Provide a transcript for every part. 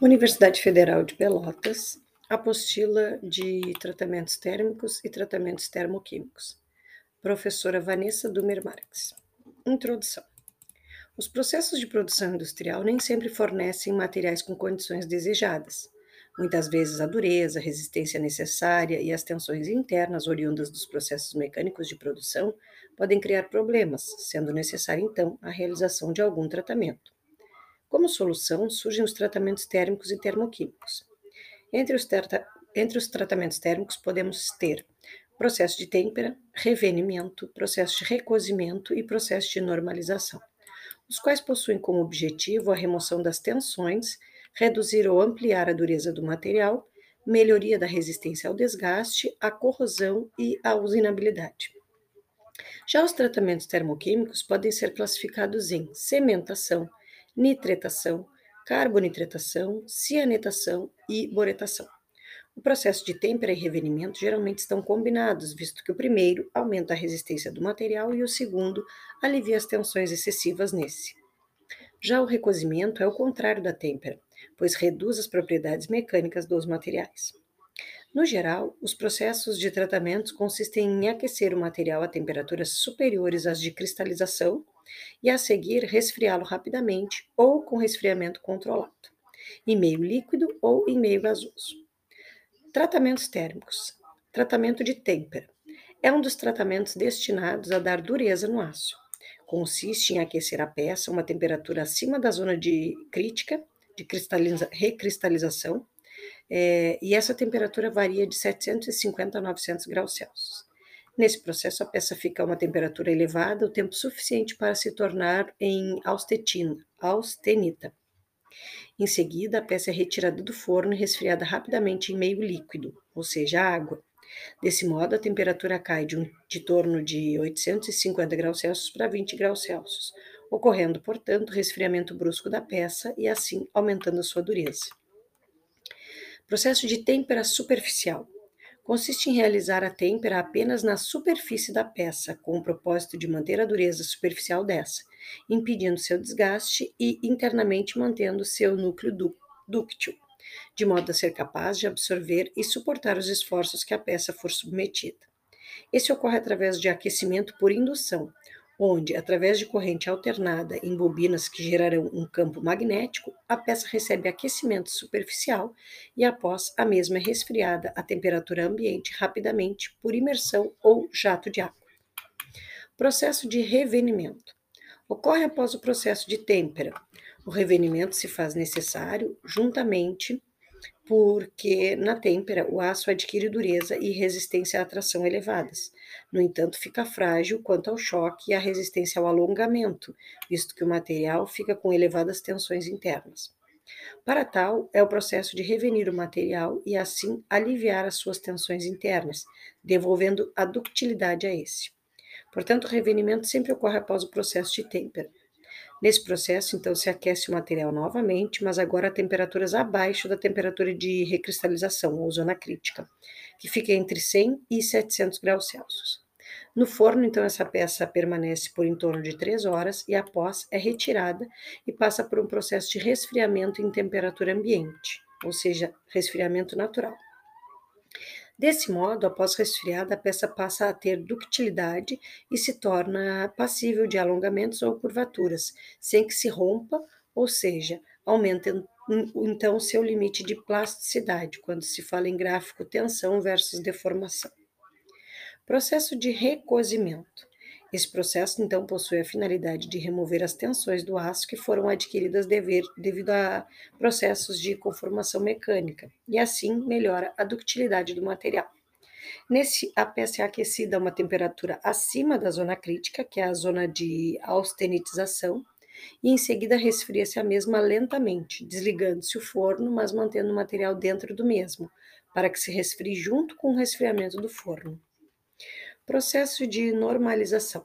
Universidade Federal de Pelotas, apostila de tratamentos térmicos e tratamentos termoquímicos. Professora Vanessa Dumer Marques. Introdução. Os processos de produção industrial nem sempre fornecem materiais com condições desejadas. Muitas vezes a dureza, a resistência necessária e as tensões internas oriundas dos processos mecânicos de produção podem criar problemas, sendo necessária então a realização de algum tratamento. Como solução, surgem os tratamentos térmicos e termoquímicos. Entre os, entre os tratamentos térmicos, podemos ter processo de têmpera, revenimento, processo de recozimento e processo de normalização, os quais possuem como objetivo a remoção das tensões, reduzir ou ampliar a dureza do material, melhoria da resistência ao desgaste, à corrosão e à usinabilidade. Já os tratamentos termoquímicos podem ser classificados em cementação, nitretação, carbonitretação, cianetação e boretação. O processo de têmpera e revenimento geralmente estão combinados, visto que o primeiro aumenta a resistência do material e o segundo alivia as tensões excessivas nesse. Já o recozimento é o contrário da têmpera, pois reduz as propriedades mecânicas dos materiais. No geral, os processos de tratamento consistem em aquecer o material a temperaturas superiores às de cristalização e, a seguir, resfriá-lo rapidamente ou com resfriamento controlado, em meio líquido ou em meio gasoso. Tratamentos térmicos. Tratamento de têmpera. É um dos tratamentos destinados a dar dureza no aço. Consiste em aquecer a peça a uma temperatura acima da zona de crítica, de recristalização, é, e essa temperatura varia de 750 a 900 graus Celsius. Nesse processo, a peça fica a uma temperatura elevada o tempo suficiente para se tornar em austetina, austenita. Em seguida, a peça é retirada do forno e resfriada rapidamente em meio líquido, ou seja, água. Desse modo, a temperatura cai de, um, de torno de 850 graus Celsius para 20 graus Celsius, ocorrendo, portanto, resfriamento brusco da peça e assim aumentando a sua dureza. Processo de têmpera superficial consiste em realizar a têmpera apenas na superfície da peça, com o propósito de manter a dureza superficial dessa, impedindo seu desgaste e internamente mantendo seu núcleo dúctil, de modo a ser capaz de absorver e suportar os esforços que a peça for submetida. Esse ocorre através de aquecimento por indução, onde, através de corrente alternada em bobinas que gerarão um campo magnético, a peça recebe aquecimento superficial e, após, a mesma é resfriada à temperatura ambiente rapidamente por imersão ou jato de água. Processo de revenimento. Ocorre após o processo de têmpera. O revenimento se faz necessário juntamente porque na têmpera o aço adquire dureza e resistência à atração elevadas. No entanto, fica frágil quanto ao choque e à resistência ao alongamento, visto que o material fica com elevadas tensões internas. Para tal, é o processo de revenir o material e assim aliviar as suas tensões internas, devolvendo a ductilidade a esse. Portanto, o revenimento sempre ocorre após o processo de têmpera. Nesse processo, então, se aquece o material novamente, mas agora a temperaturas abaixo da temperatura de recristalização, ou zona crítica, que fica entre 100 e 700 graus Celsius. No forno, então, essa peça permanece por em torno de 3 horas e, após, é retirada e passa por um processo de resfriamento em temperatura ambiente, ou seja, resfriamento natural. Desse modo, após resfriada, a peça passa a ter ductilidade e se torna passível de alongamentos ou curvaturas, sem que se rompa, ou seja, aumenta então seu limite de plasticidade, quando se fala em gráfico tensão versus deformação. Processo de recozimento. Esse processo, então, possui a finalidade de remover as tensões do aço que foram adquiridas dever, devido a processos de conformação mecânica, e assim melhora a ductilidade do material. Nesse, a peça é aquecida a uma temperatura acima da zona crítica, que é a zona de austenitização, e em seguida resfria-se a mesma lentamente, desligando-se o forno, mas mantendo o material dentro do mesmo, para que se resfrie junto com o resfriamento do forno. Processo de normalização.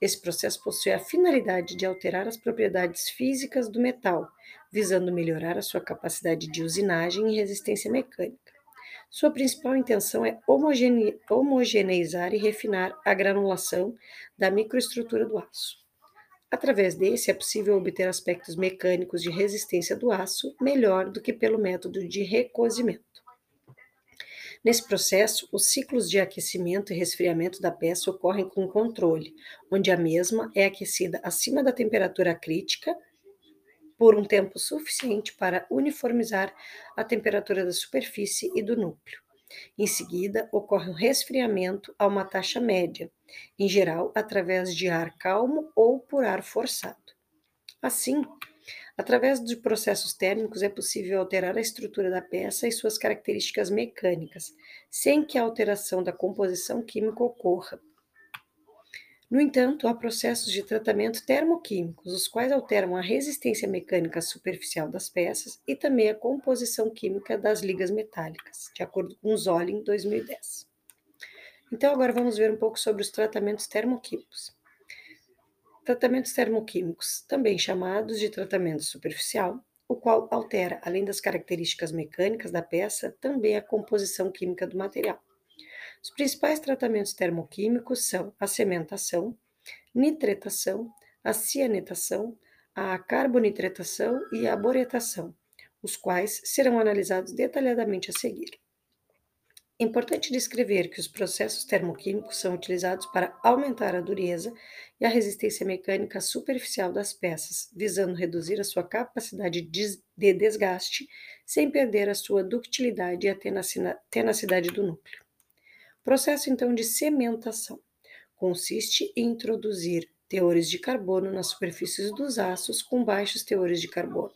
Esse processo possui a finalidade de alterar as propriedades físicas do metal, visando melhorar a sua capacidade de usinagem e resistência mecânica. Sua principal intenção é homogene homogeneizar e refinar a granulação da microestrutura do aço. Através desse, é possível obter aspectos mecânicos de resistência do aço melhor do que pelo método de recozimento. Nesse processo, os ciclos de aquecimento e resfriamento da peça ocorrem com controle, onde a mesma é aquecida acima da temperatura crítica por um tempo suficiente para uniformizar a temperatura da superfície e do núcleo. Em seguida, ocorre um resfriamento a uma taxa média, em geral através de ar calmo ou por ar forçado. Assim, através de processos térmicos é possível alterar a estrutura da peça e suas características mecânicas, sem que a alteração da composição química ocorra. No entanto, há processos de tratamento termoquímicos, os quais alteram a resistência mecânica superficial das peças e também a composição química das ligas metálicas, de acordo com Zolin 2010. Então, agora vamos ver um pouco sobre os tratamentos termoquímicos. Tratamentos termoquímicos, também chamados de tratamento superficial, o qual altera, além das características mecânicas da peça, também a composição química do material. Os principais tratamentos termoquímicos são a cementação, nitretação, a cianetação, a carbonitretação e a boretação, os quais serão analisados detalhadamente a seguir. Importante descrever que os processos termoquímicos são utilizados para aumentar a dureza e a resistência mecânica superficial das peças, visando reduzir a sua capacidade de desgaste sem perder a sua ductilidade e a tenacidade do núcleo. Processo então de cementação consiste em introduzir teores de carbono nas superfícies dos aços com baixos teores de carbono.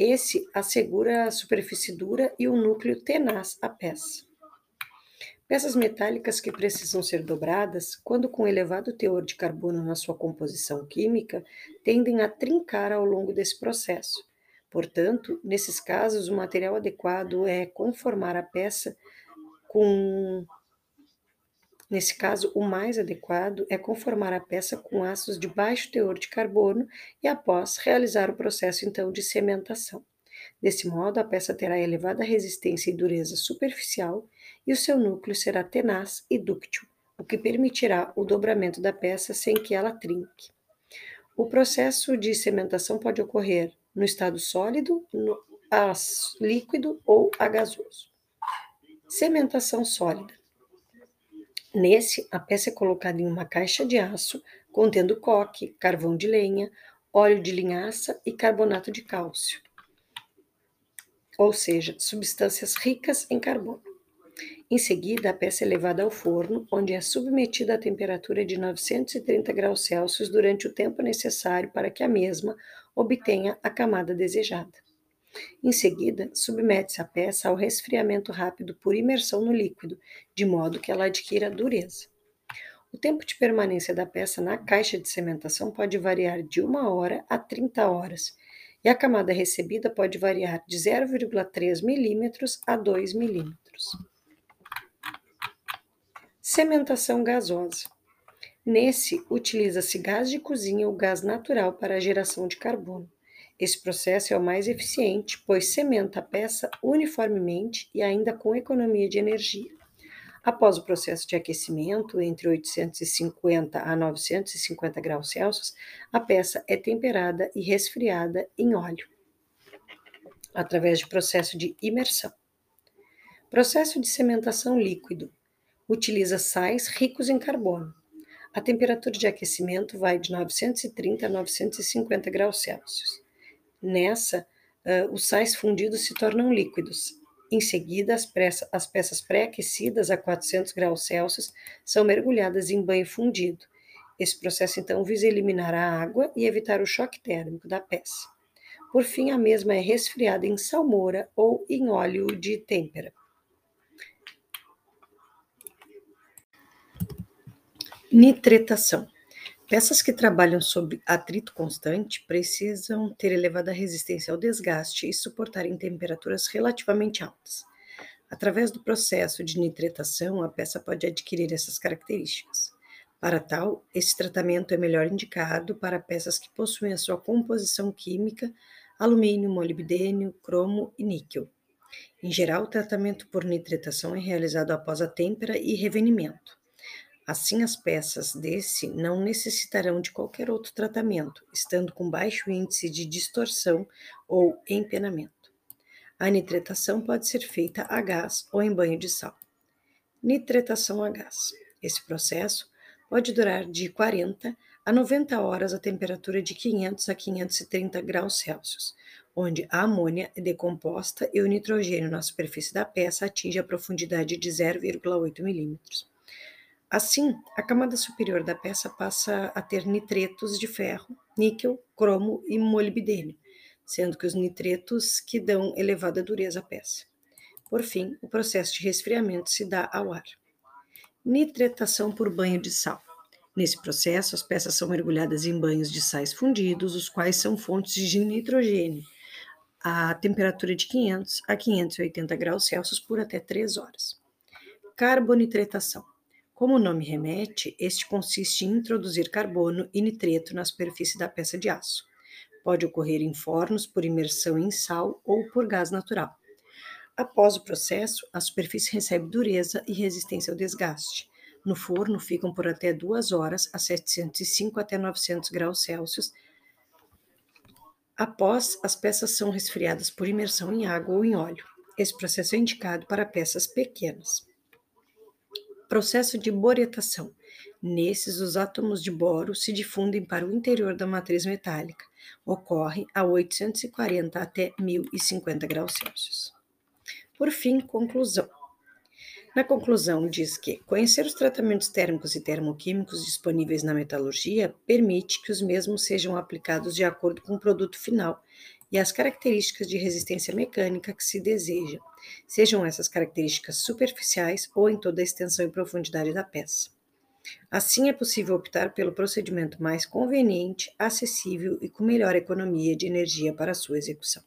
Esse assegura a superfície dura e o núcleo tenaz à peça. Peças metálicas que precisam ser dobradas, quando com elevado teor de carbono na sua composição química, tendem a trincar ao longo desse processo. Portanto, nesses casos, o material adequado é conformar a peça com Nesse caso, o mais adequado é conformar a peça com aços de baixo teor de carbono e, após, realizar o processo então de cementação. Desse modo, a peça terá elevada resistência e dureza superficial e o seu núcleo será tenaz e dúctil, o que permitirá o dobramento da peça sem que ela trinque. O processo de cementação pode ocorrer no estado sólido, no líquido ou a gasoso. Cementação sólida. Nesse, a peça é colocada em uma caixa de aço contendo coque, carvão de lenha, óleo de linhaça e carbonato de cálcio, ou seja, substâncias ricas em carbono. Em seguida, a peça é levada ao forno, onde é submetida a temperatura de 930 graus Celsius durante o tempo necessário para que a mesma obtenha a camada desejada. Em seguida, submete-se a peça ao resfriamento rápido por imersão no líquido, de modo que ela adquira dureza. O tempo de permanência da peça na caixa de cementação pode variar de 1 hora a 30 horas, e a camada recebida pode variar de 0,3 milímetros a 2 milímetros. Cementação gasosa. Nesse, utiliza-se gás de cozinha ou gás natural para a geração de carbono. Esse processo é o mais eficiente, pois cementa a peça uniformemente e ainda com economia de energia. Após o processo de aquecimento, entre 850 a 950 graus Celsius, a peça é temperada e resfriada em óleo, através de processo de imersão. Processo de cementação líquido utiliza sais ricos em carbono. A temperatura de aquecimento vai de 930 a 950 graus Celsius. Nessa, uh, os sais fundidos se tornam líquidos. Em seguida, as, as peças pré-aquecidas a 400 graus Celsius são mergulhadas em banho fundido. Esse processo, então, visa eliminar a água e evitar o choque térmico da peça. Por fim, a mesma é resfriada em salmoura ou em óleo de têmpera. Nitretação. Peças que trabalham sob atrito constante precisam ter elevada resistência ao desgaste e suportarem temperaturas relativamente altas. Através do processo de nitretação, a peça pode adquirir essas características. Para tal, esse tratamento é melhor indicado para peças que possuem a sua composição química alumínio, molibdênio, cromo e níquel. Em geral, o tratamento por nitretação é realizado após a têmpera e revenimento. Assim, as peças desse não necessitarão de qualquer outro tratamento, estando com baixo índice de distorção ou empenamento. A nitretação pode ser feita a gás ou em banho de sal. Nitretação a gás. Esse processo pode durar de 40 a 90 horas a temperatura de 500 a 530 graus Celsius, onde a amônia é decomposta e o nitrogênio na superfície da peça atinge a profundidade de 0,8 milímetros. Assim, a camada superior da peça passa a ter nitretos de ferro, níquel, cromo e molibdênio, sendo que os nitretos que dão elevada dureza à peça. Por fim, o processo de resfriamento se dá ao ar. Nitretação por banho de sal. Nesse processo, as peças são mergulhadas em banhos de sais fundidos, os quais são fontes de nitrogênio, a temperatura de 500 a 580 graus Celsius por até 3 horas. Carbonitretação. Como o nome remete, este consiste em introduzir carbono e nitreto na superfície da peça de aço. Pode ocorrer em fornos por imersão em sal ou por gás natural. Após o processo, a superfície recebe dureza e resistência ao desgaste. No forno ficam por até duas horas a 705 até 900 graus Celsius Após, as peças são resfriadas por imersão em água ou em óleo. Esse processo é indicado para peças pequenas. Processo de boretação. Nesses, os átomos de boro se difundem para o interior da matriz metálica. Ocorre a 840 até 1050 graus Celsius. Por fim, conclusão. Na conclusão, diz que conhecer os tratamentos térmicos e termoquímicos disponíveis na metalurgia permite que os mesmos sejam aplicados de acordo com o produto final e as características de resistência mecânica que se deseja, sejam essas características superficiais ou em toda a extensão e profundidade da peça. Assim, é possível optar pelo procedimento mais conveniente, acessível e com melhor economia de energia para sua execução.